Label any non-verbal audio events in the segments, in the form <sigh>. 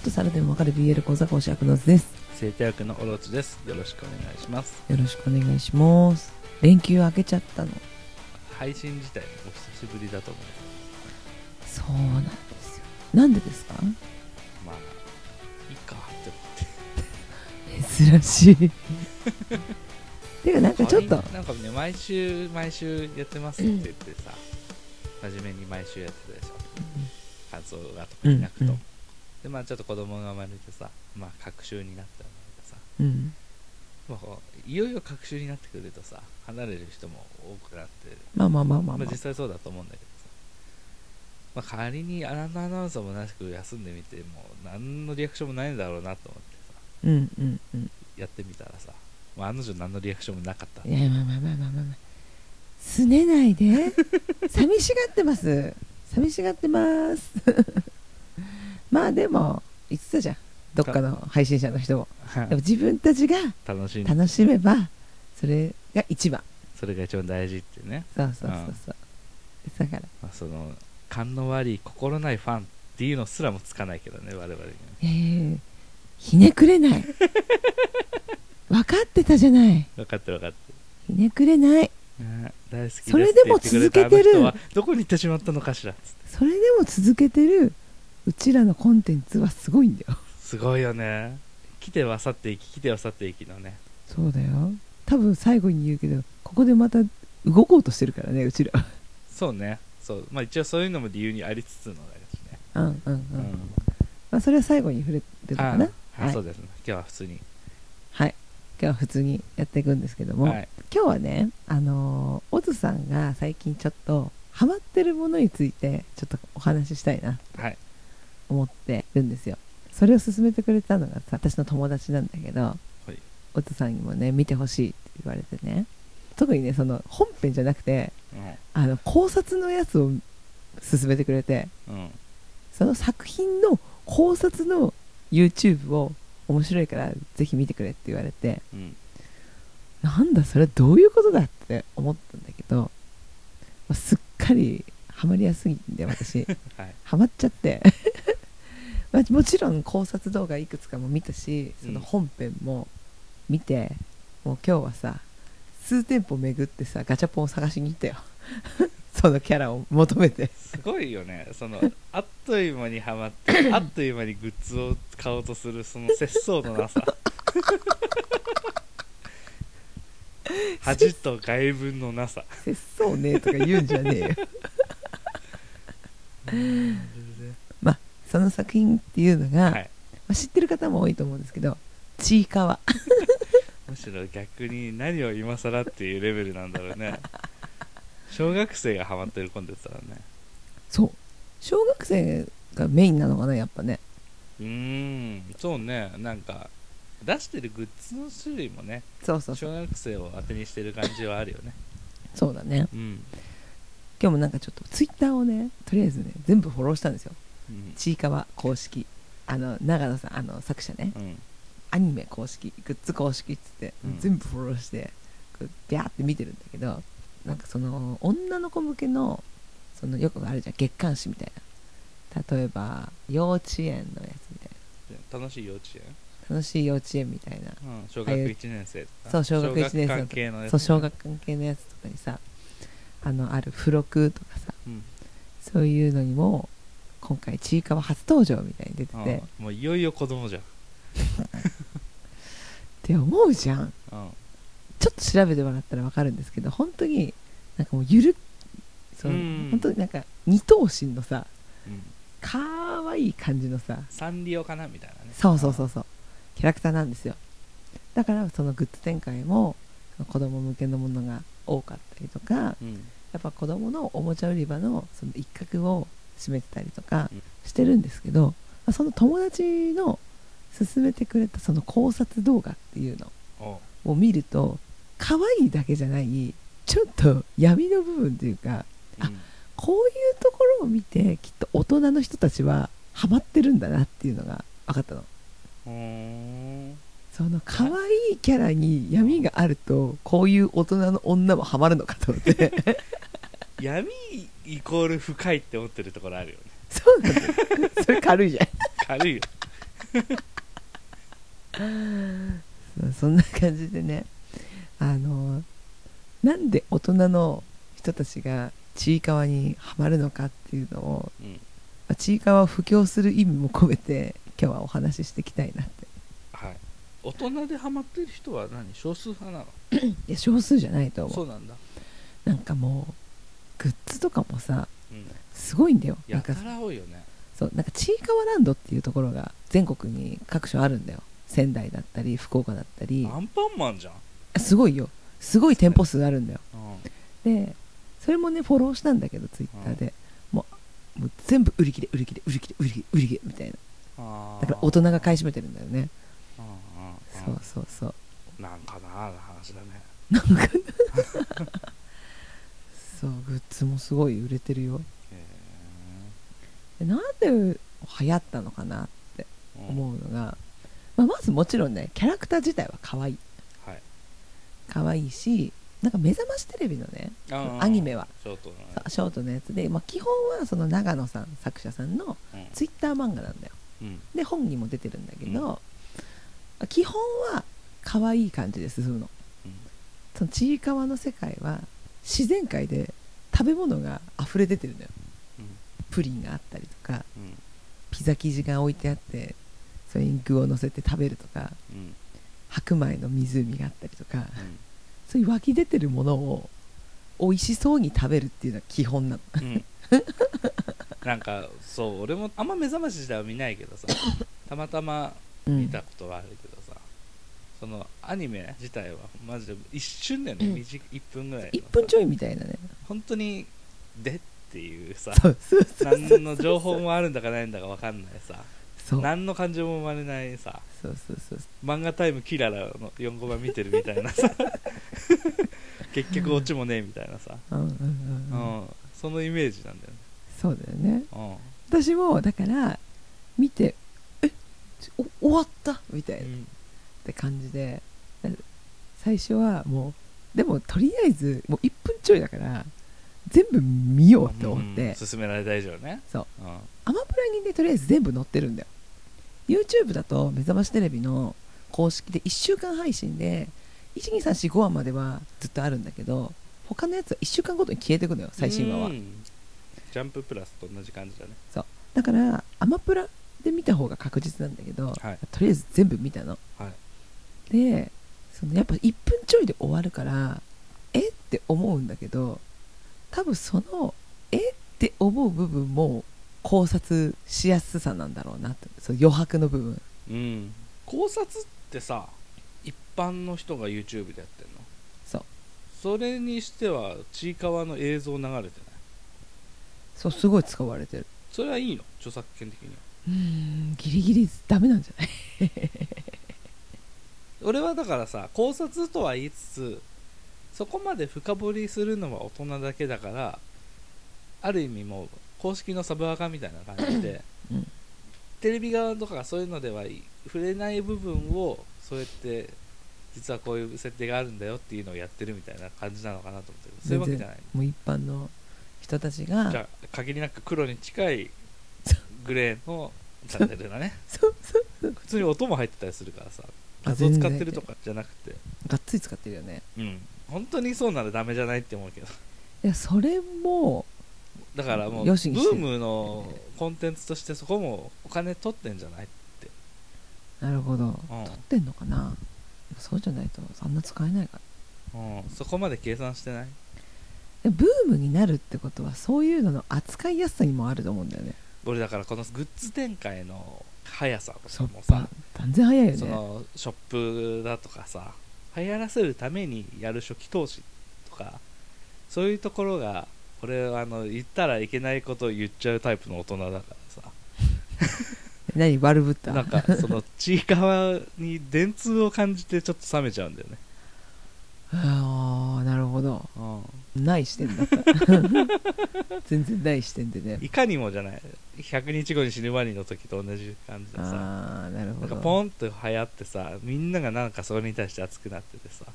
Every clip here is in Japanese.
っとされてもわかる BL 講座講師役の図です生徒役のオロチです。よろしくお願いします。よろしくお願いします。連休明けちゃったの。配信自体もお久しぶりだと思うそうなんですよ。なんでですか？まあいいかって思って。<laughs> 珍しい。<laughs> てかなんかちょっと。なんかね毎週毎週やってますって言ってさ、真面目に毎週やってたでしょ。感想が特になくと、うんうんでまあちょっと子供が生まれてさまあ隔週になったんだけどさ。うん。もういよいよ隔週になってくるとさ離れる人も多くなって。まあまあまあまあまあ、まあ実際そうだと思うんだけどさ、まあ、仮にアナウンサーもなしく休んでみても何のリアクションもないんだろうなと思ってさ。うんうんうん。やってみたらさ、まあ、案の定何のリアクションもなかった。いやまあまあまあまあまあまあすねないで。<laughs> 寂しがってます。寂しがってます <laughs> まあでも言ってたじゃん。どっかの配信者の人も。でも自分たちが楽し楽しめばそれが一番。それが一番大事ってね、そうそうそうそう。だから。まあ、その勘の悪い心ないファンっていうのすらもつかないけどね我々には。ねえー、ひねくれない。<laughs> 分かってたじゃない。分かってる分かってひねくれない。る、ね、大好きですそれでも続けてる。どこに行ってしまったのかしら。それでも続けてるうちらのコンテンツはすごいんだよ。すごいよね。来ては去っていき来ては去っていきのね。そうだよ。多分最後に言うけどここでまた動こうとしてるからねうちら。そうね。そう。まあ一応そういうのも理由にありつつのだしね。うんうんうん、うん。まあ、それは最後に触れてるかな？あはいそうですね。今日は普通に。はい。今日は普通にやっていくんですけども、はい。今日はねあのーオズさんが最近ちょっとハマってるものについてちょっとお話ししたいな。はい思ってるんですよ。それを勧めてくれたのがさ私の友達なんだけど、い。オズさんにもね見てほしいって言われてね。特にねその本編じゃなくてあの考察のやつを勧めてくれてうん。うんその作品の考察の YouTube を面白いからぜひ見てくれって言われてうん。なんだそれはどういうことだって思ったんだけど、まあすっかりハマりやすいんで私。<laughs> はい。ハマっちゃってまあもちろん考察動画いくつかも見たしその本編も見て、もう今日はさ数店舗巡ってさガチャポンを探しに行ったよ。<laughs> そのキャラを求めて。すごいよね。そのあっという間にはまって <laughs> あっという間にグッズを買おうとするその節操のなさ。<laughs> 恥と外分のなさ。節操ねとか言うんじゃねえよ。まあその作品っていうのが、はい。まあ、知ってる方も多いと思うんですけどちいかわ。<laughs> むしろ逆に何を今更っていうレベルなんだろうね。<laughs> 小学生がハマってるコンテンツだね。そう。小学生がメインなのかなやっぱね。うーん。そうね。なんか出してるグッズの種類もねそうそうそう。小学生を当てにしてる感じはあるよね。そうだね。うん、今日もなんかちょっとツイッターをねとりあえずね全部フォローしたんですよ。うんちいかわ公式。あの長野さんあの作者ね。うん。アニメ公式グッズ公式っつって、うん。全部フォローしてこうビャーって見てるんだけどなんかその女の子向けのそのよくあるじゃん月刊誌みたいな。例えば幼稚園のやつみたい楽しい幼稚園？な楽しい幼稚園みたいな。うん、小学1年生とか。そう小学一年生のやつそう小学関係のやつとかにさあのある付録とかさ。うん。そういうのにも今回ちいかわ初登場みたいに出てて。もういよいよ子供じゃん、て思うじゃん。うん、ちょっと調べてもらったら分かるんですけど本当になんかもうゆるそううん。本当になんか二頭身のさうん、かわいい感じのさ。サンリオかなみたいなね。そうそうそうそう。キャラクターなんですよ。だからそのグッズ展開も子供向けのものが多かったりとかうん。やっぱ子供のおもちゃ売り場のその一角を占めてたりとかうん。してるんですけど、まあその友達の勧めてくれたその考察動画っていうのを見ると可愛いだけじゃないちょっと闇の部分というかあうん。こういうところを見てきっと大人の人たちはハマってるんだなっていうのが分かったの。その可愛いキャラに闇があるとこういう大人の女もハマるのかと思って <laughs> 闇イコール深いって思ってるところあるよね。そうなんだよ。それ軽いじゃん。軽いよ。<laughs> そんな感じでねあのなんで大人の人たちがちいかわにはまるのかっていうのをうん。まあちいかわを布教する意味も込めて今日はお話ししていきたいなって。はい。大人でハマってる人は何？少数派なの？いや少数じゃないと思そううなんだ。なんかもうグッズとかもさうん。すごいんだよ。なんかやたら多いよね。そうなんかちいかわランドっていうところが全国に各所あるんだよ。仙台だったり福岡だったり。アンパンマンじゃん、すごいよ。すごい店舗数あるんだよ。うん、でそれもねフォローしたんだけどツイッターで、もうもう全部売り切れ売り切れ売り切れ売り切れ売り切れみたいな。だから大人が買い占めてるんだよね。そうそうそう。なんかなあの話だね。なんか <laughs> そうグッズもすごい売れてるよ。へでなんで流行ったのかなってえ思うのが、まあ、まずもちろんねキャラクター自体は可愛い。はい。可愛いしなんか目覚ましテレビのねアニメは。ショートショートのやつ。で、まあ、基本はその長野さん作者さんのうん。ツイッター漫画なんだよ。うん。で本にも出てるんだけど、基本は可愛い感じで進むの。うん。そのちいかわの世界は自然界で食べ物が溢れ出てるのよ。プリンがあったりとかうん。ピザ生地が置いてあってそれに具を乗せて食べるとかうん。白米の湖があったりとかうん。そういう湧き出てるものを美味しそうに食べるっていうのは基本なの。うん。<laughs> なんかそう俺もあんま目覚まし自体は見ないけどさたまたまうん見たことはあるけど。さ、そのアニメ自体はマジで一瞬だよね、うん。短1分ぐらいの1分ちょいみたいなね。本当にでっていうさ。何の情報もあるんだかないんだか分かんないさ。何の感情も生まれないさ。そうそうそう。漫画タイムキララの4コマ見てるみたいなさ。<laughs> 結局オチもねえみたいなさ、うんそのイメージなんだよね、そうだよね。うん。私もだから見てえ終わった？みたいなって感じでな最初はもうでもとりあえずもう1分ちょいだから全部見ようって思って、うん勧められた以上ね。そう。うん。アマプラにねとりあえず全部載ってるんだよ。YouTube だと目覚ましテレビの公式で1週間配信で12345話まではずっとあるんだけど他のやつは1週間ごとに消えてくのよ最新話は。うん。ジャンププラスと同じ感じだね。だからアマプラで見た方が確実なんだけど、はい。とりあえず全部見たの。はいでそのやっぱ1分ちょいで終わるからえって思うんだけど多分そのえって思う部分も考察しやすさなんだろうなってその余白の部分。うん。考察ってさ一般の人が YouTube でやってんの？そう。それにしてはちいかわの映像流れてない？そうすごい使われてる。それはいいの？著作権的には。うーんギリギリダメなんじゃない？<laughs> 俺はだからさ考察とは言いつつそこまで深掘りするのは大人だけだからある意味もう公式のサブアカみたいな感じで、うん。テレビ側とかがそういうのではい触れない部分をそうやって実はこういう設定があるんだよっていうのをやってるみたいな感じなのかなと思ってる。そういうわけじゃない。もう一般の人たちがじゃあ限りなく黒に近いグレーのチャンネルだね。<laughs> そうそう。普通に音も入ってたりするからさあ画像使ってるとかじゃなくて。がっつり使ってるよね。うん。本当にそうならダメじゃないって思うけど。いやそれもだからもうブームのコンテンツとしてそこもお金取ってんじゃないなるほど、うん。撮ってんのかな？そうじゃないとそんな使えないから。うん。そこまで計算してない？でブームになるってことはそういうのの扱いやすさにもあると思うんだよね。俺だからこのグッズ展開の速さとかもさ断然早いよね。そのショップだとかさ流行らせるためにやる初期投資とかそういうところが俺はあの言ったらいけないことを言っちゃうタイプの大人だからさ。<laughs> 何悪ぶった？なんかそのちいかわに電通を感じてちょっと冷めちゃうんだよね、<laughs> ああなるほど。うない視点だった。<laughs> 全然ない視点でね。ん、いかにもじゃない。100日後に死ぬワニの時と同じ感じでさ。ああなるなんかほどポンと流行ってさみんながなんかそれに対して熱くなっててさ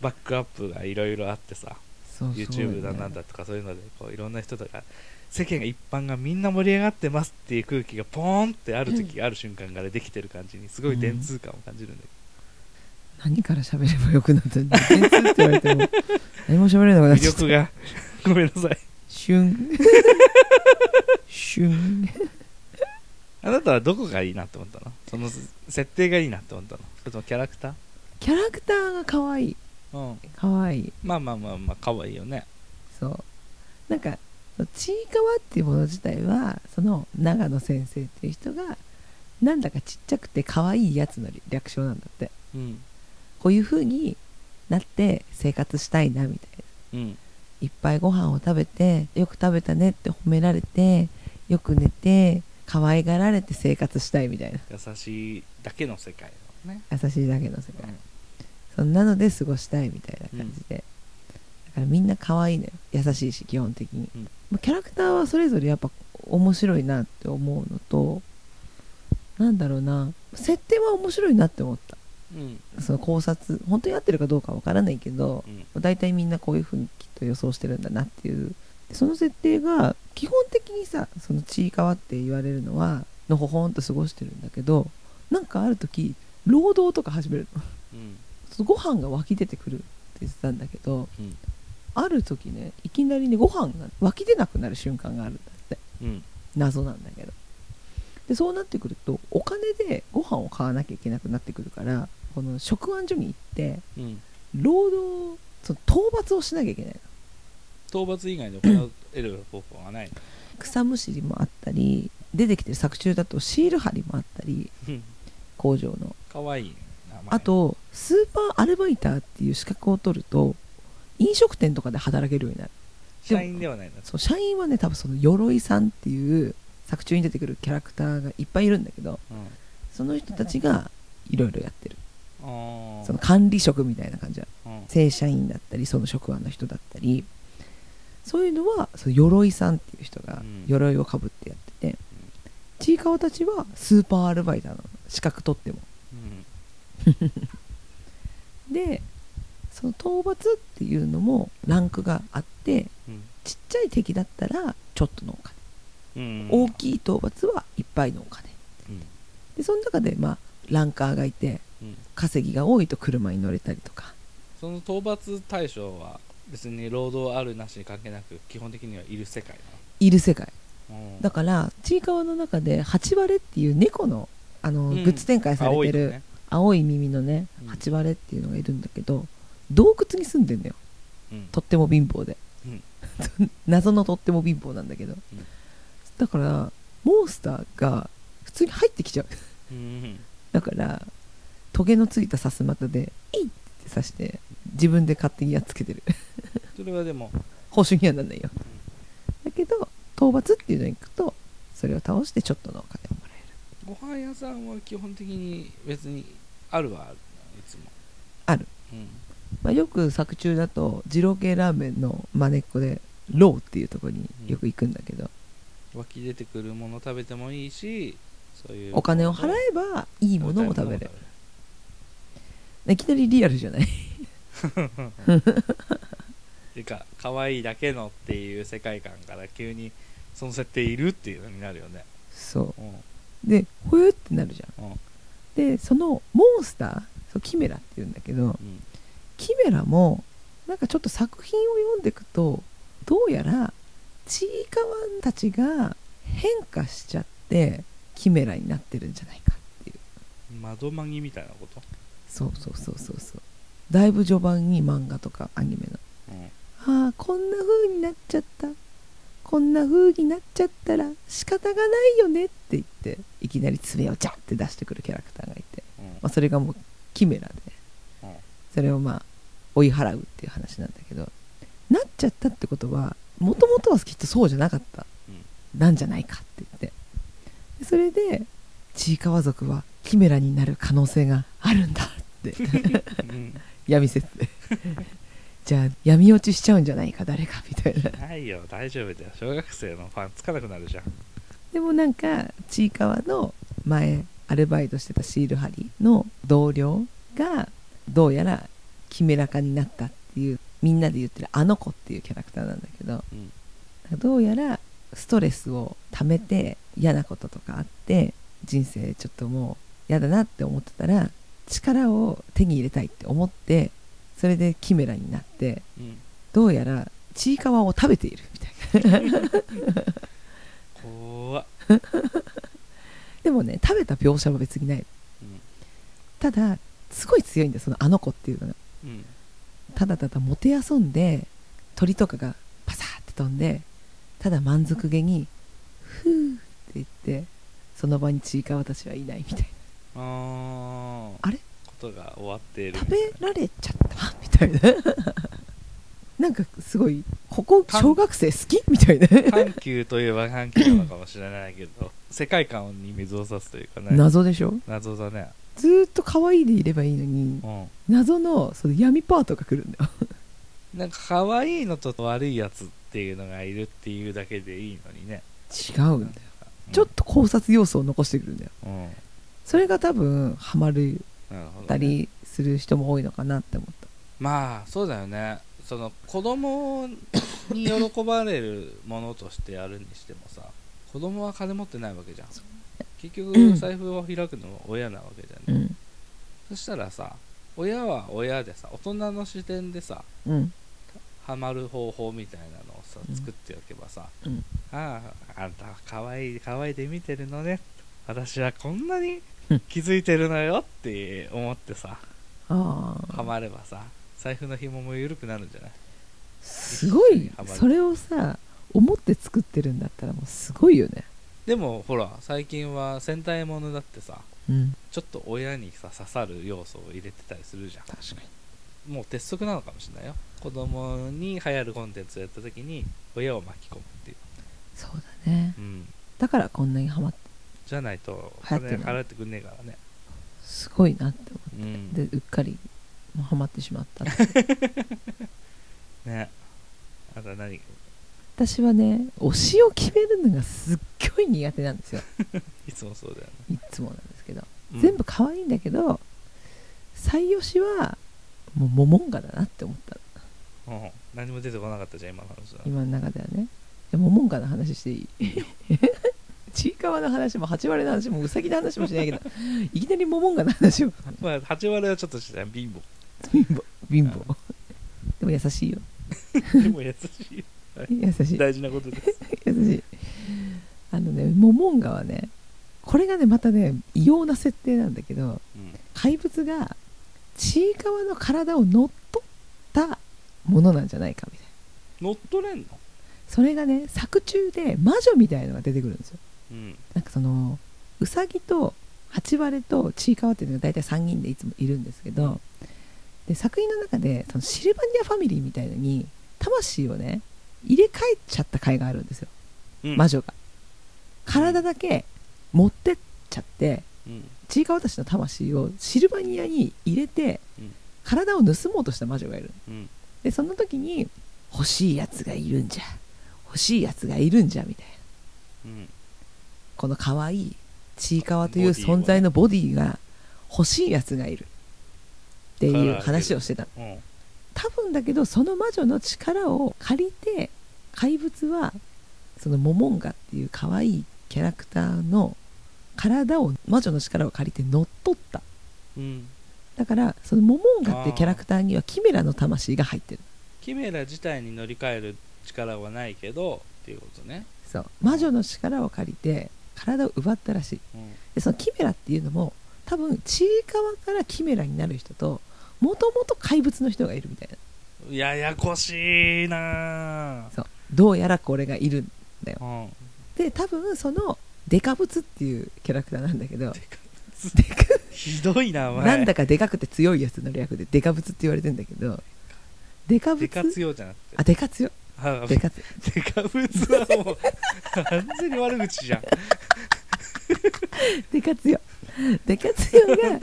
バックアップがいろいろあってさそうそう YouTube だなんだとかそういうのでこういろんな人とか世間が一般がみんな盛り上がってますっていう空気がポーンってある時、ある瞬間からできてる感じにすごい電通感を感じるんだけ何から喋ればよくなったんだ電通って言われても <laughs> 何も喋れなくど、なっちゃった。魅力がごめんなさい。シュン。<laughs> シュン。あなたはどこがいいなって思ったの？その設定がいいなって思ったの？それともキャラクター？キャラクターが可愛い。うん。可愛い。まあまあまあまあ可愛いよね。そう。なんかちいかわっていうもの自体はその長野先生っていう人がなんだかちっちゃくて可愛いやつの略称なんだって。うんこういう風になって生活したいなみたいな。うん。いっぱいご飯を食べてよく食べたねって褒められてよく寝て可愛がられて生活したいみたいな。優しいだけの世界のね、優しいだけの世界、うん。そんなので過ごしたいみたいな感じで、だからみんな可愛いのよ。優しいし基本的に、うん。まあキャラクターはそれぞれやっぱ面白いなって思うのとなんだろうな。設定は面白いなって思ったうん。その考察本当に合ってるかどうかわからないけどうん。大体みんなこういうふうにきっと予想してるんだなっていう。でその設定が基本的にさそのちいかわって言われるのはのほほんと過ごしてるんだけどなんかある時労働とか始めるの。うん。そのご飯が湧き出てくるって言ってたんだけどうん。ある時ねいきなりねご飯が湧き出なくなる瞬間があるんだって。うん。謎なんだけどでそうなってくるとお金でご飯を買わなきゃいけなくなってくるからこの食案所に行ってうん。労働その討伐をしなきゃいけないの。討伐以外でお金を得る方法がない。の草むしりもあったり出てきてる作中だとシール貼りもあったりうん。工場の。かわいい名前。あとスーパーアルバイターっていう資格を取ると飲食店とかで働けるようになる。社員ではないんだそう社員はね多分その鎧さんっていう作中に出てくるキャラクターがいっぱいいるんだけどうん。その人たちがいろいろやってる。あー。その管理職みたいな感じはうん。正社員だったりその職案の人だったり。そういうのはその鎧さんっていう人がうん。鎧をかぶってやってて、ちいかわたちはスーパーアルバイターなの。資格取っても。うん。<laughs> でその討伐っていうのもランクがあってうん。ちっちゃい敵だったらちょっとのお金、うん大きい討伐はいっぱいのお金。うん。でその中でまあランカーがいてうん。稼ぎが多いと車に乗れたりとか。その討伐対象は別に労働あるなしに関係なく基本的にはいる世界いる世界。だからちいかわの中でハチワレっていう猫のあの、うん。グッズ展開されてる青いのね。青い耳のねうん。ハチワレっていうのがいるんだけど洞窟に住んでんだよ。うん。とっても貧乏で、うん。<laughs> 謎のとっても貧乏なんだけど、だからモンスターが普通に入ってきちゃう。うん。だからトゲのついたさすまたで「えい!」って刺して自分で勝手にやっつけてる。それはでも。報酬にはなんないよ、だけど討伐っていうのに行くとそれを倒してちょっとのお金をもらえる。ご飯屋さんは基本的に別にあるはあるいつも。ある、うん。まあ、よく作中だと二郎系ラーメンのまねっこでローっていうところによく行くんだけど、湧き出てくるもの食べてもいいしそういうお金を払えばいいものも食べれる。るい。きなりリアルじゃない？ていうか可愛いだけのっていう世界観から急にその設定いるっていうのになるよね。そう。ん。うでほえってなるじゃん。うん。でそのモンスターそうキメラっていうんだけどうん。キメラもなんかちょっと作品を読んでいくとどうやらちいかわんたちが変化しちゃってキメラになってるんじゃないかっていう。窓マギみたいなこと？そうそうそうそうそう。だいぶ序盤に漫画とかアニメの。うん。ああこんな風になっちゃった。こんな風になっちゃったら仕方がないよねって言っていきなり爪をジャッて出してくるキャラクターがいて、うん。まあ、それがもうキメラで。うん。それをまあ追い払うっていう話なんだけどなっちゃったってことはもともとはきっとそうじゃなかった、なんじゃないかって言って。でそれでちいかわ族はキメラになる可能性があるんだって。うん。闇説でじゃあ闇落ちしちゃうんじゃないか誰かみたいな。ないよ。大丈夫だよ。小学生のファンつかなくなるじゃん。でもなんかちいかわの前アルバイトしてたシール貼りの同僚がどうやらキメラ化になったっていうみんなで言ってるあの子っていうキャラクターなんだけどうん。どうやらストレスを溜めて嫌なこととかあって人生ちょっともう嫌だなって思ってたら力を手に入れたいって思ってそれでキメラになってうん。どうやらちいかわを食べているみたいな。<laughs> 怖っ。<laughs> でもね食べた描写は別にない。うん。ただすごい強いんだよそのあの子っていうのが。うんただただもてあそんで鳥とかがパサーって飛んでただ満足げに「ふー」って言ってその場にちいかわたちはいないみたいあー。あれ？ことが終わって食べられちゃった？みたいな。<laughs> なんかすごいここ小学生好き？みたいな。緩急といえば緩急なのかもしれないけど世界観に水を差すというかね。謎でしょ？謎だねずーっと可愛いでいればいいのにうん。謎のその闇パートが来るんだよ。<laughs> なんか可愛いのと悪いやつっていうのがいるっていうだけでいいのにね。違うんだよ。ちょっと考察要素を残してくるんだよ。うん、うんそれが多分ハマるなるほどね。たりする人も多いのかなって思った。まあそうだよね。その子供に喜ばれるものとしてやるにしてもさ子供は金持ってないわけじゃん結うん。局財布を開くのは親なわけじゃうん。そしたらさ親は親でさ大人の視点でさうん。ハマる方法みたいなのをさうん。作っておけばさ、うん。あああんたは可愛い可愛いで見てるのね。私はこんなにうん。気づいてるのよって思ってさああ。ハマればさ財布の紐も緩くなるんじゃない？すごい。それをさ思って作ってるんだったらもうすごいよねでもほら最近は戦隊ものだってさうん。ちょっと親にさ刺さる要素を入れてたりするじゃん。確かに。もう鉄則なのかもしれないよ。子供に流行るコンテンツをやった時に親を巻き込むっていう、そうだね。うん、だからこんなにハマってじゃないと金払ってくんねえからね。すごいなって思うん。ってでうっかりもうハマってしまった <laughs> ね。あとは何私はね推しを決めるのがすっごい苦手なんですよ。<laughs> いつもそうだよね、いつもなんですけど、うん。全部可愛いんだけど最推しはもうモモンガだなって思ったうん、何も出てこなかったじゃん今の話は。今の中ではね。でモモンガの話していい。<laughs> ちいかわの話も八割の話もうさぎの話もしないけどいきなりモモンガの話を。まあ8割はちょっとした貧乏。貧乏。貧乏。でも優しいよ。<laughs> でも優しい優しい。大事なことです。<laughs> 優しい。あのねモモンガはねこれがねまたね異様な設定なんだけどうん。怪物がちいかわの体を乗っ取ったものなんじゃないかみたいな。乗っ取れんの？それがね作中で魔女みたいのが出てくるんですよ。うん。なんかそのうさぎと八割とちいかわっていうのが大体3人でいつもいるんですけど、うん。で作品の中でそのシルバニアファミリーみたいのに魂をね入れ替えちゃった回があるんですよ、うん。魔女が。体だけ持ってっちゃってうん。ちいかわたちの魂をシルバニアに入れて、うん。体を盗もうとした魔女がいる。うん。でその時に欲しいやつがいるんじゃ。欲しいやつがいるんじゃみたいな。うん。この可愛いちいかわという存在のボディが欲しいやつがいる。っていう話をしてた。うん。多分だけどその魔女の力を借りて怪物はそのモモンガっていう可愛いキャラクターの体を魔女の力を借りて乗っ取った。うん。だからそのモモンガっていうキャラクターにはキメラの魂が入ってる。キメラ自体に乗り換える力はないけどっていうことね、そう。魔女の力を借りて体を奪ったらしい。うん、でそのキメラっていうのも多分ちいかわからキメラになる人ともともと怪物の人がいるみたいな。ややこしいなそうどうやらこれがいるんだよ。ぁ、うん、で多分そのデカブツっていうキャラクターなんだけどデカデカひどいなお前。なんだかでかくて強いやつの略でデカブツって言われてんだけどデカブツデカ強じゃなくて。あデカ強あデカ強デカブツはもう完全に悪口じゃん。デカ強デカ強が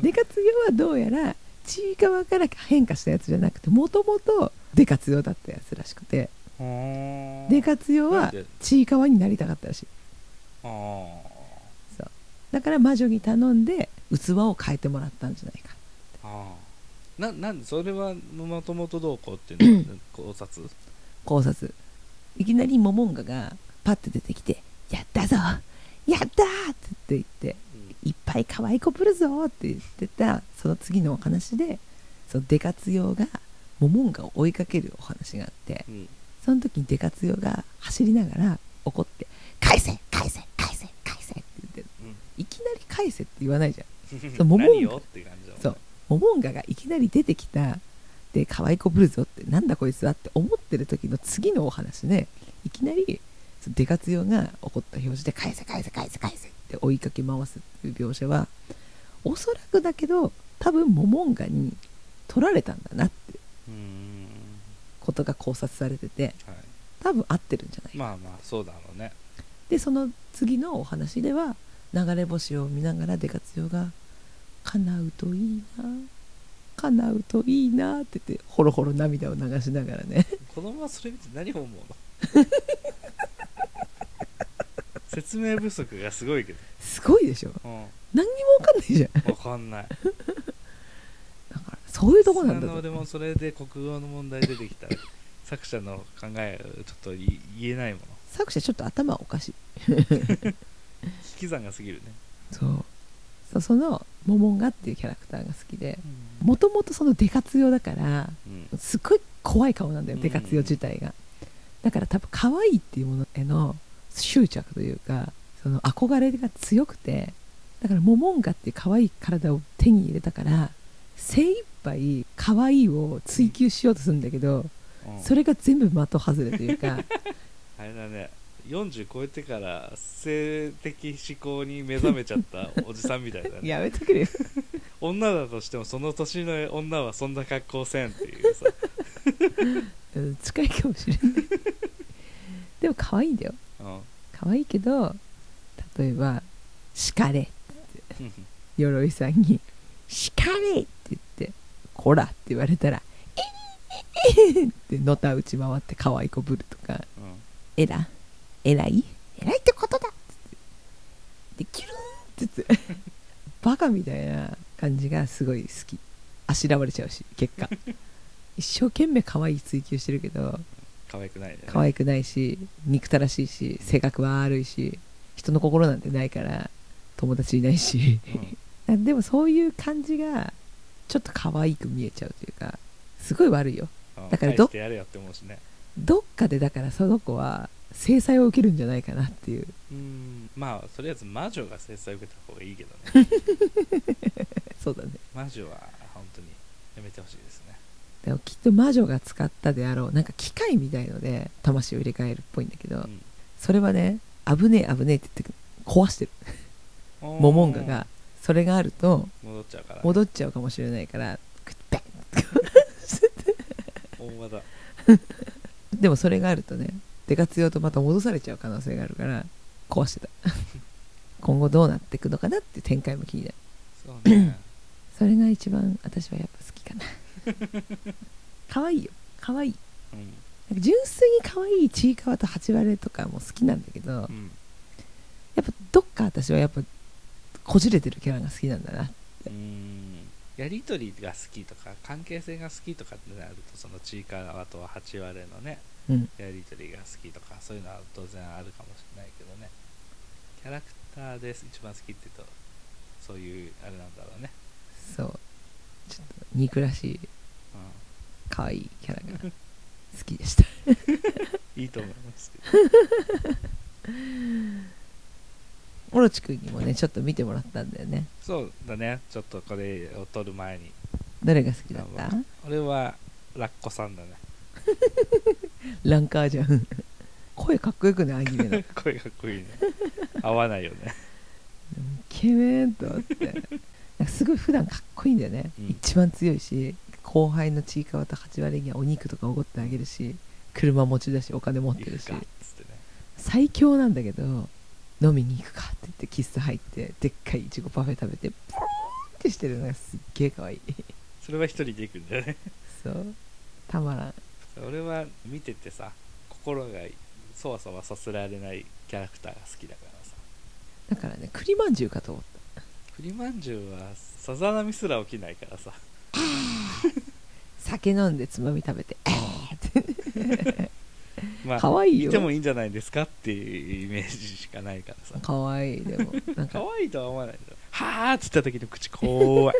デカ強はどうやらちいかわから変化したやつじゃなくてもともとデカ強だったやつらしくてデデカ強はちいかわになりたかったらしい。あー。だから魔女に頼んで器を変えてもらったんじゃないか。あななんで？それはもともとどうこうっていうの？は <clears throat> 考察？考察。いきなりモモンガがパッて出てきて「やったぞ！やった!」って言っていっぱい可愛い子ぶるぞ！って言ってたその次のお話でそのデカツヨがモモンガを追いかけるお話があってうんその時にデカツヨが走りながら怒って「返せ返せ返せ返せ」って言ってるいきなり返せって言わないじゃん。う <laughs> んそうモモンガ何よって感じだもんね。そうモモンガがいきなり出てきたで可愛い子ぶるぞってなんだこいつはって思ってる時の次のお話でいきなりそのデカツヨが怒った表示で返せ返せ返せ返せって追いかけ回すっていう描写はおそらくだけど多分モモンガに取られたんだなって。うーんことが考察されててはい。多分合ってるんじゃない？かまあまあそうだろうね。でその次のお話では流れ星を見ながらデカツヨが「叶うといいな叶うといいな」って言ってほろほろ涙を流しながらね。子供はそれ見て何を思うの？<laughs> 説明不足がすごいけど、すごいでしょ。うん、何にも分かんないじゃん。わかんないそういうとこなんだそんと俺もそれで国語の問題出てきた。ら <laughs> 作者の考えをちょっと言言えないもの。作者ちょっと頭おかしい。引き算が過ぎるね、そう。そうそのモモンガっていうキャラクターが好きでもともとそのデカツヨだからうん。すっごい怖い顔なんだようん。デカツヨ自体が。だから多分可愛いっていうものへの執着というかその憧れが強くてだからモモンガっていう可愛い体を手に入れたから精一杯可愛いを追求しようとするんだけどうん。それが全部的外れというか。<laughs> あれだね。40超えてから性的思考に目覚めちゃったおじさんみたいだね。<laughs> やめてくれよ。女だとしてもその年の女はそんな格好せんっていうさ。<laughs> うん近いかもしれない。でも可愛いんだよ。うん。可愛いけど例えば「叱れ」って。鎧さんに「叱れ!」って言って「こら!」って言われたら「ええってのたうち回って可愛い子ぶるとかうん「えらえらいえらいってことだ!」ってでキュルンって言ってバカみたいな感じがすごい好きあしらわれちゃうし結果 <laughs> 一生懸命可愛い追求してるけど可愛くないね可愛くないし憎たらしいし性格は悪いし人の心なんてないから友達いないしでもそういう感じがちょっと可愛く見えちゃうというかすごい悪いよ。うんだからどね。どっかでだからその子は制裁を受けるんじゃないかなっていう。うんまあとりあえず魔女が制裁を受けた方がいいけどね。<laughs> そうだね。魔女は本当にやめてほしいですね。でもきっと魔女が使ったであろうなんか機械みたいので魂を入れ替えるっぽいんだけど、うん。それはね危ねえ危ねえって言って壊してる。モモンガがそれがあると戻っちゃうから、ね、戻っちゃうかもしれないからクッベン大和だ。<laughs> でもそれがあるとねデカ強とまた戻されちゃう可能性があるから壊してた。<laughs> 今後どうなっていくのかなっていう展開も気になる。そうね。<clears throat> それが一番私はやっぱ好きかな。<laughs> 可愛いよ。可愛い。うん。なんか純粋に可愛いちいかわと八割とかも好きなんだけどうん。やっぱどっか私はやっぱこじれてるキャラが好きなんだなうん。やりとりが好きとか関係性が好きとかってなるとそのちいかわと八割のねうん。やりとりが好きとかそういうのは当然あるかもしれないけどね。キャラクターです。一番好きって言うとそういうあれなんだろうね、そう。ちょっと憎らしいうん可愛いキャラが好きでした。<laughs> いいと思いますけど <laughs> オロチ君にもねちょっと見てもらったんだよね。そうだね。ちょっとこれを撮る前に。どれが好きだった？俺はラッコさんだね。<laughs> ランカーじゃん。<laughs> 声かっこよくない？アニメの。イ <laughs> 声かっこいいね。合わないよね。ケメンと思って。なんかすごい普段かっこいいんだよね、うん。一番強いし後輩のちいかわと八割にはお肉とかおごってあげるし車持ちだしお金持ってるし。ね。最強なんだけど飲みに行くかって言って喫茶入ってでっかいいちごパフェ食べてポーンってしてるのがすっげえかわいい。それは一人で行くんだよね。そう。たまらん。俺は見ててさ心がそわそわさせられないキャラクターが好きだからさ。だからね栗まんじゅうかと思った。栗まんじゅうはさざ波すら起きないからさ。酒飲んでつまみ食べて <laughs> まあ可愛いよ。いてもいいんじゃないですかっていうイメージしかないからさ。かわいいでもなんか。可愛いとは思わないけどはあっつった時の口怖い。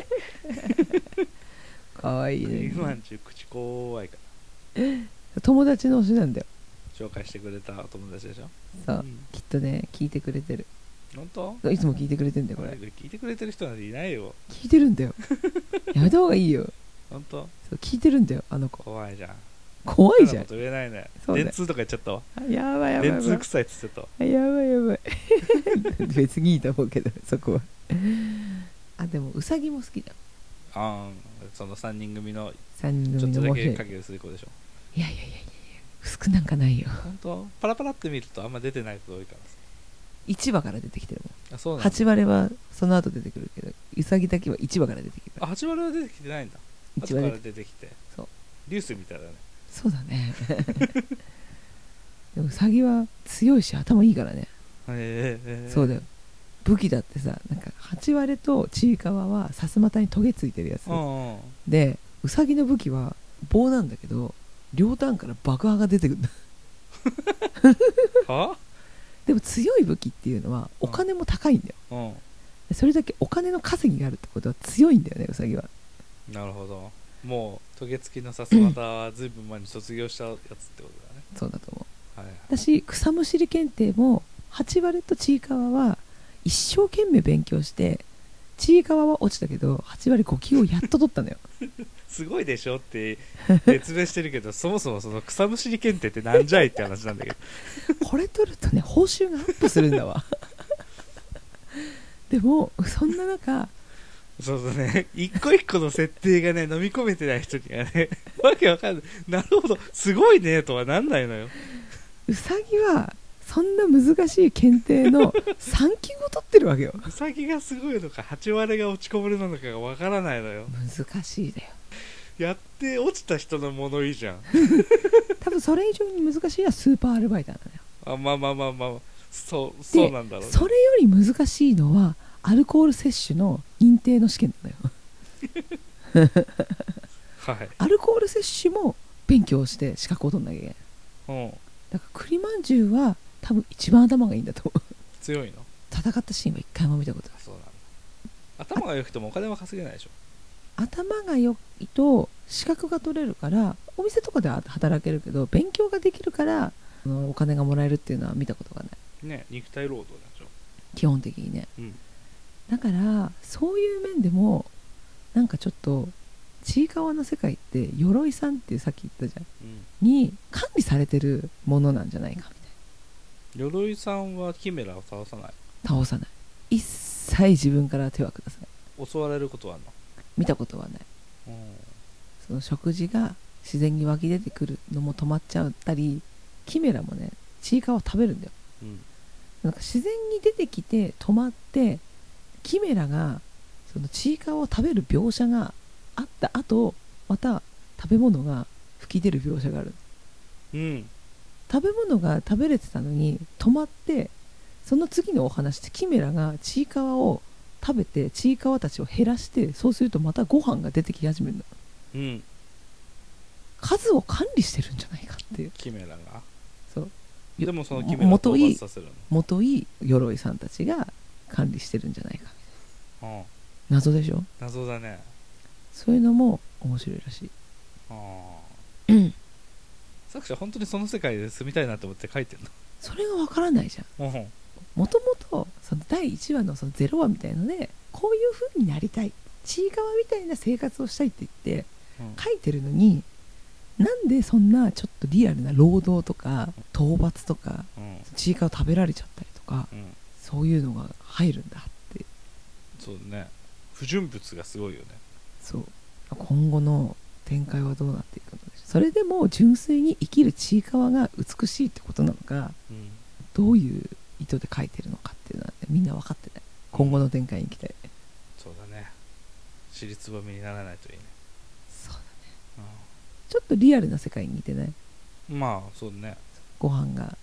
かわいいね。今んちゅう口怖いか友達の推しなんだよ。ら紹介してくれたお友達でしょ？そううん。きっとね聞いてくれてる。本当？いつも聞いてくれてんだよこれ。聞いてくれてる人なんていないよ。聞いてるんだよ。<laughs> やめた方がいいよ。本当？そう聞いてるんだよあの子。怖いじゃん怖いじゃん。と言えないね。そうだよ。電通とか言っちゃったわ。あやばいやばいやばい。電通臭いっつってたわ。やばいやばい。<laughs> 別にいいと思うけどそこは。あでもうさぎも好きだ。ああその3人組の3人ちょっとだ面白いけ影薄い子でしょ。いやいやいやいやいや薄くなんかないよ。本当？パラパラって見るとあんま出てない人多いから1話から出てきてるもん。さあそうなんだ。8割はその後出てくるけどうさぎだけは1話から出てきてる。あ8割は出てきてないんだ。1後から話で出てきて。そう。リュースみたいだねそうだね。<laughs> でもうさぎは強いし頭いいからね。へえ。そうだよ。武器だってさなんか8割とちいかわはさすまたにトゲついてるやつ。でうさぎの武器は棒なんだけど両端から爆破が出てくるんだ <laughs> は？でも強い武器っていうのはお金も高いんだよ。それだけお金の稼ぎがあるってことは強いんだよねうさぎは。なるほど。もうトゲ付きのさすまたはずいぶん前に卒業したやつってことだね。そうだと思うはいはい。私草むしり検定も8割とちいかわは一生懸命勉強してちいかわは落ちたけど8割5級をやっと取ったのよ。<laughs> すごいでしょって熱弁してるけどそもそもその草むしり検定ってなんじゃいって話なんだけど。これ取るとね報酬がアップするんだわ。<laughs> でもそんな中そうそうね。<laughs> 一個一個の設定がね飲み込めてない人にはね <laughs> わけわかんない。なるほど。すごいねとはなんないのよ。うさぎはそんな難しい検定の3級を取ってるわけよ。うさぎがすごいのか8割が落ちこぼれなのかがわからないのよ。難しいだよ。やって落ちた人の物いいじゃん。<laughs> 多分それ以上に難しいのはスーパーアルバイターなのよ。あまあまあまあまあ。そうそうなんだろうね。それより難しいのはアルコール摂取の認定の試験なのよ。はい。アルコール摂取も勉強して資格を取んなきゃいけない。うん。だから栗まんじゅうは多分一番頭がいいんだと思う。強いの。戦ったシーンは一回も見たことない。あそうなんだ頭が良くてもお金は稼げないでしょ。頭が良いと資格が取れるからお店とかでは働けるけど勉強ができるからお金がもらえるっていうのは見たことがない。ね肉体労働でしょ。基本的にね。うんだからそういう面でもなんかちょっとちいかわの世界って鎧さんってさっき言ったじゃん。うん。に管理されてるものなんじゃないかみたい鎧さんはキメラを倒さない？な倒さない。一切自分から手は下さない。襲われることはある見たことはない。のその食事が自然に湧き出てくるのも止まっちゃったりキメラもねちいかわを食べるんだよ。うんうん。なんか自然に出てきて止まってキメラがそのちいかわを食べる描写があった後また食べ物が吹き出る描写がある。うん。食べ物が食べれてたのに止まってその次のお話ってキメラがちいかわを食べてちいかわたちを減らしてそうするとまたご飯が出てき始めるの。うん。数を管理してるんじゃないかっていう。キメラが？そう。でもそのキメラを討元い伐させる元い鎧さんたちが管理してるんじゃないか謎でしょ？謎だね。そういうのも面白いらしい。あうん。<clears throat> 作者本当にその世界で住みたいなと思って書いてんそれがわからないじゃん。もともとその第1話のその0話みたいのでこういう風になりたい。ちいかわみたいな生活をしたいって言ってうん。書いてるのになんでそんなちょっとリアルな労働とか討伐とかうん。ちいかわ食べられちゃったりとかうん。そういうのが入るんだってそうだね。不純物がすごいよね。そう。今後の展開はどうなっていくのでしょうそれでも純粋に生きるちいかわが美しいってことなのかうん。どういう意図で書いてるのかっていうのは、ね、みんな分かってない。今後の展開に期待そうだね。尻つぼみにならないといいね。そうだね。ちょっとリアルな世界に似てない？うんまあそうだね。ご飯が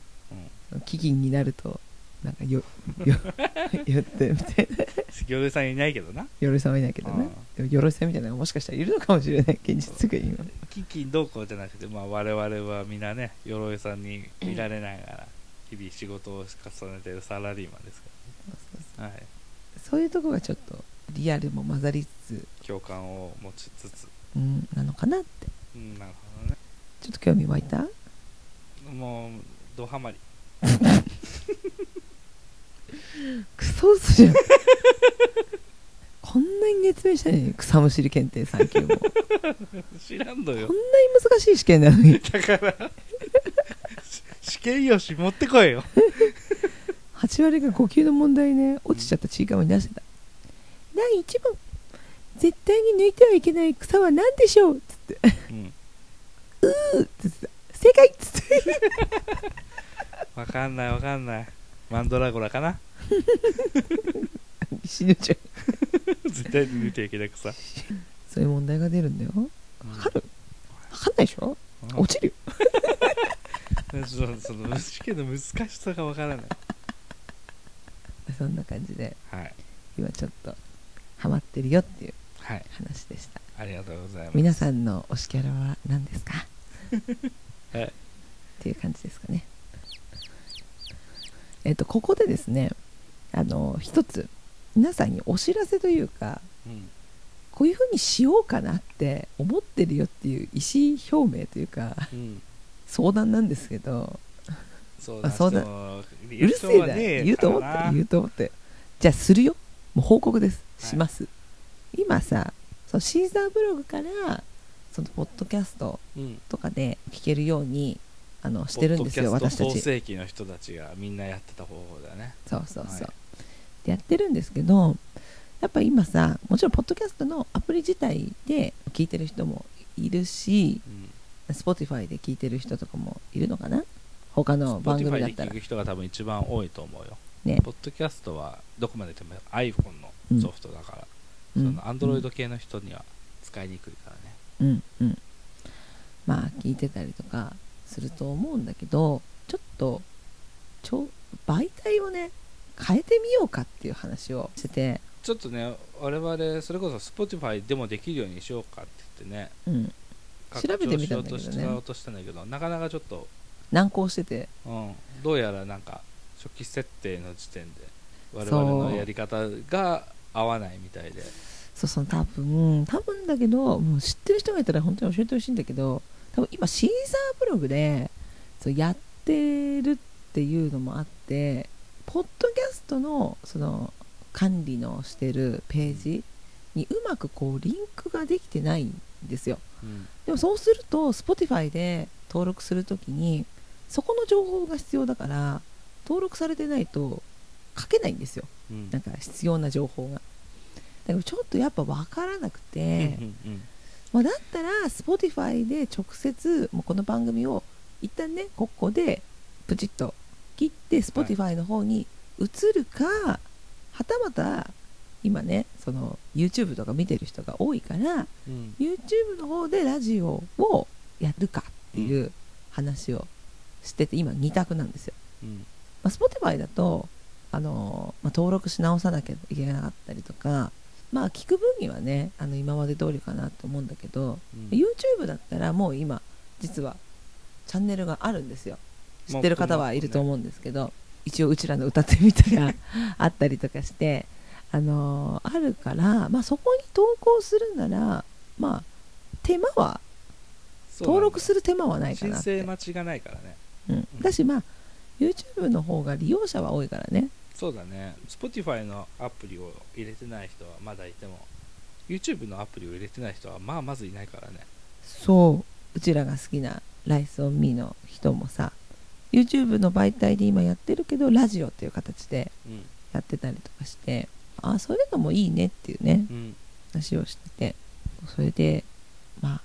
うん。飢饉になるとなんかよよ <laughs> よってみたいな行さんいないけどな。鎧さんはいないけどね。でも鎧さんみたいなのがもしかしたらいるのかもしれない現実世界には。キンキンどうこうじゃなくて、まあ、我々は皆ね鎧さんに見られながら日々仕事を重ねてるサラリーマンですから、はい、そういうとこがちょっとリアルも混ざりつつ、共感を持ちつつ、うん、なのかなって。うん、なるほどね。ちょっと興味湧いた？もうドハマり <laughs> クソ嘘じゃん。こんなに熱弁したのに草むしり検定3級も。こんなに知らんのよ難しい試験なのに。だから試験用紙持ってこいよ。8割が5級の問題ね。落ちちゃったちいかわに出してた。第1問。絶対に抜いてはいけない草は何でしょう？つって。うん。うーっつって正解っつって。<laughs> わかんないわかんないマンドラゴラかな？<laughs> 死ぬちゃう <laughs> 絶対に抜いてはいけない草そういう問題が出るんだよ。わかる？わかんないでしょ？うん。落ちるよ。<laughs> そのその試験の難しさがわからない。そんな感じで。はい。今ちょっとハマってるよっていうはい。話でした。ありがとうございます。皆さんの推しキャラは何ですか？はい。っていう感じですか？ねえっとここでですねあの一つ皆さんにお知らせというかうん。こういう風にしようかなって思ってるよっていう意思表明というかうん。相談なんですけどそうあそうだううるせえな言うと思って言うと思って。じゃあするよ。もう報告です。はい。します、今さそのシーザーブログからそのポッドキャストうん。とかで聞けるようにあのしてるんですよ私たち。世紀の人たちがみんなやってた方法だよね。そうそうそう、はい。でやってるんですけどやっぱ今さもちろんポッドキャストのアプリ自体で聞いてる人もいるしうん。Spotify で聞いてる人とかもいるのかな？他の番組だ Spotify ったら。で聞く人が多分一番多いと思うよ。ね。ポッドキャストはどこまでても iPhone のソフトだから、うん。その Android 系の人には使いにくいからね、うんうん。まあ聞いてたりとかすると思うんだけどちょっとちょ媒体をね変えてみようかっていう話をしてて、ちょっとね我々それこそ Spotify でもできるようにしようかって言ってね。うん、調べてみたんだけどね。うとしたんだけどなかなかちょっと、難航してて。うん、どうやらなんか初期設定の時点で我々のやり方が合わないみたいで。そう。そう多分多分だけどもう知ってる人がいたら本当に教えてほしいんだけど多分今シーザーブログでそうやってるっていうのもあってポッドキャストのその管理のしてるページにうまくこうリンクができてないんですよ。うん。でもそうすると Spotify で登録するときにそこの情報が必要だから登録されてないと書けないんですよ。うん。なんか必要な情報が。だからちょっとやっぱ分からなくて、うんうんうんまあ、だったら Spotify で直接もうこの番組を一旦ねここでプチッと切って Spotify の方に移るか、はたまた今ねその YouTube とか見てる人が多いからうん。YouTube の方でラジオをやるかっていう話をしてて今2択なんですよ、うん。まあ、Spotify だとあのまあ、登録し直さなきゃいけなかったりとかまあ聞く分にはねあの今まで通りかなと思うんだけど、うん。YouTube だったらもう今実はチャンネルがあるんですよ。知ってる方はいると思うんですけど、一応うちらの歌ってみたが <laughs> あったりとかして、あのーあるから、まあ、そこに投稿するならまあ手間は登録する手間はないかな申って。請待ちがないからね。うん、だしまあ YouTube の方が利用者は多いからねそうだね。Spotify のアプリを入れてない人はまだいても YouTube のアプリを入れてない人はまあまずいないからね。そう。うちらが好きなライスオンミーの人もさ YouTube の媒体で今やってるけどラジオっていう形でうん。やってたりとかしてあそういうのもいいねっていうねうん。話をしててそれでまあ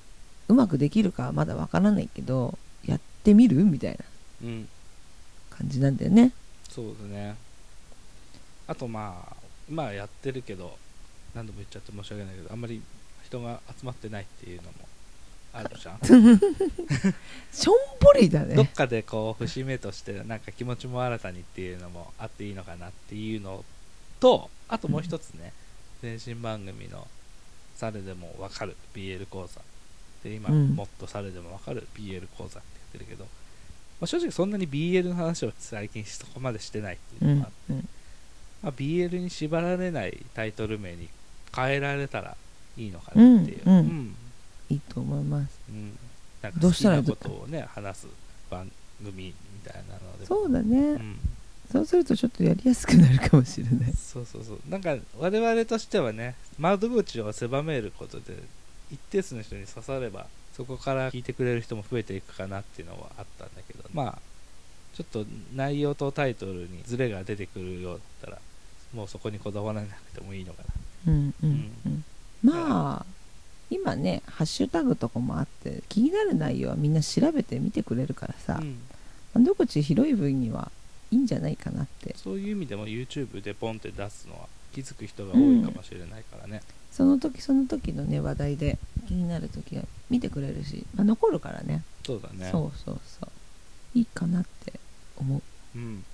うまくできるかはまだわからないけどやってみるみたいなうん。感じなんだよね。そうだねあとまあ今やってるけど何度も言っちゃって申し訳ないけどあんまり人が集まってないっていうのもあるじゃん。<laughs> しょんぼりだどっねかでこう節目としてなんか気持ちも新たにっていうのもあっていいのかなっていうのとあともう一つね前身番組の「猿でもわかる BL 講座」で今、うん。もっと猿でも分かる BL 講座ってやってるけど、まあ、正直そんなに BL の話を最近そこまでしてないっていううのんもあって、うんまあ、BL に縛られないタイトル名に変えられたらいいのかなっていう、うんうん。うんいいと思います。うん。なんかどう好きなことをね話す番組みたいなのでそうだね、うん。そうするとちょっとやりやすくなるかもしれない。そうそうそう。なんか我々としてはね窓口を狭めることで一定数の人に刺さればそこから聞いてくれる人も増えていくかなっていうのはあったんだけど。まあちょっと内容とタイトルにズレが出てくるようだったらもうそこにこだわらなくてもいいのかな。うんうんうんまあ今ねハッシュタグとかもあって気になる内容はみんな調べてみてくれるからさ、うん。窓口広い分にはいいんじゃないかなって。そういう意味でも YouTube でポンって出すのは気づく人が多いかもしれないからね、その時その時のね話題で気になる時は見てくれるし、まあ、残るからね。そうだね。そうそうそう。いいかなって思う。うん。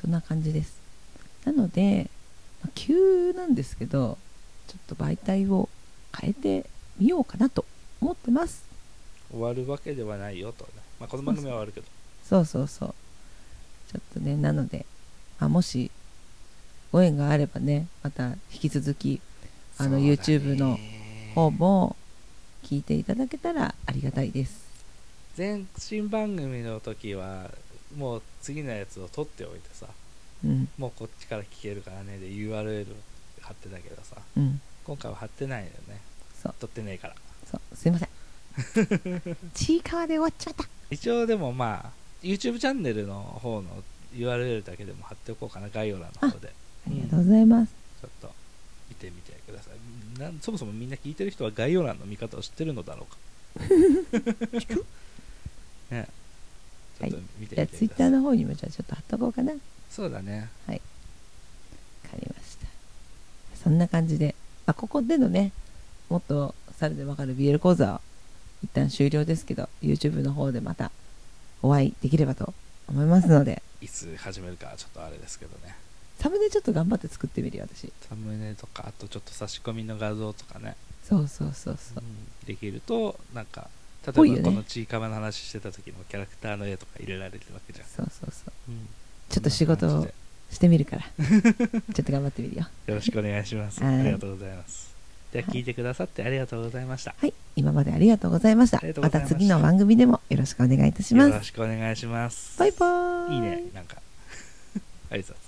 そんな感じですなので、まあ急なんですけどちょっと媒体を変えてみようかなと思ってます。終わるわけではないよと。ね、まあ、この番組は終わるけど。そうそうそう。ちょっとねなので、まあ、もしご縁があればねまた引き続きあの YouTube の方も聞いていただけたらありがたいです。前新番組の時はもう次のやつを撮っておいてさうん。もうこっちから聞けるからね。で URL 貼ってたけどさ。うん。今回は貼ってないのよね。そう。撮ってねえから。そう。すいません。<laughs> ちいかわで終わっちまった。一応でもまあ YouTube チャンネルの方の URL だけでも貼っておこうかな。概要欄の方で。ありがとうございます、ちょっと見てみてください。なんそもそもみんな聞いてる人は概要欄の見方を知ってるのだろうか。<laughs> <laughs> ね。ちょっと見てじゃあ Twitter の方にもじゃあちょっと貼っとこうかな。わそうだね。かりました。そんな感じで、まあ、ここでのねもっと猿でわかる BL 講座は一旦終了ですけど YouTube の方でまたお会いできればと思いますので。いつ始めるかはちょっとあれですけどね。サムネちょっと頑張って作ってみるよ私。サムネとかあとちょっと差し込みの画像とかね、そうそうそうそう。うん。できるとなんか例えばこのちいかわの話してた時のキャラクターの絵とか入れられてるわけじゃん、そうそうそう。うんちょっと仕事をしてみるから。<laughs> ちょっと頑張ってみるよ。よろしくお願いします。はい。ありがとうございます。でははい聞いてくださってありがとうございました、はい。今までありがとうございました。また。た次の番組でもよろしくお願いいたします。よろしくお願いします。バイバーイ。いいね。なんか。<laughs> 挨拶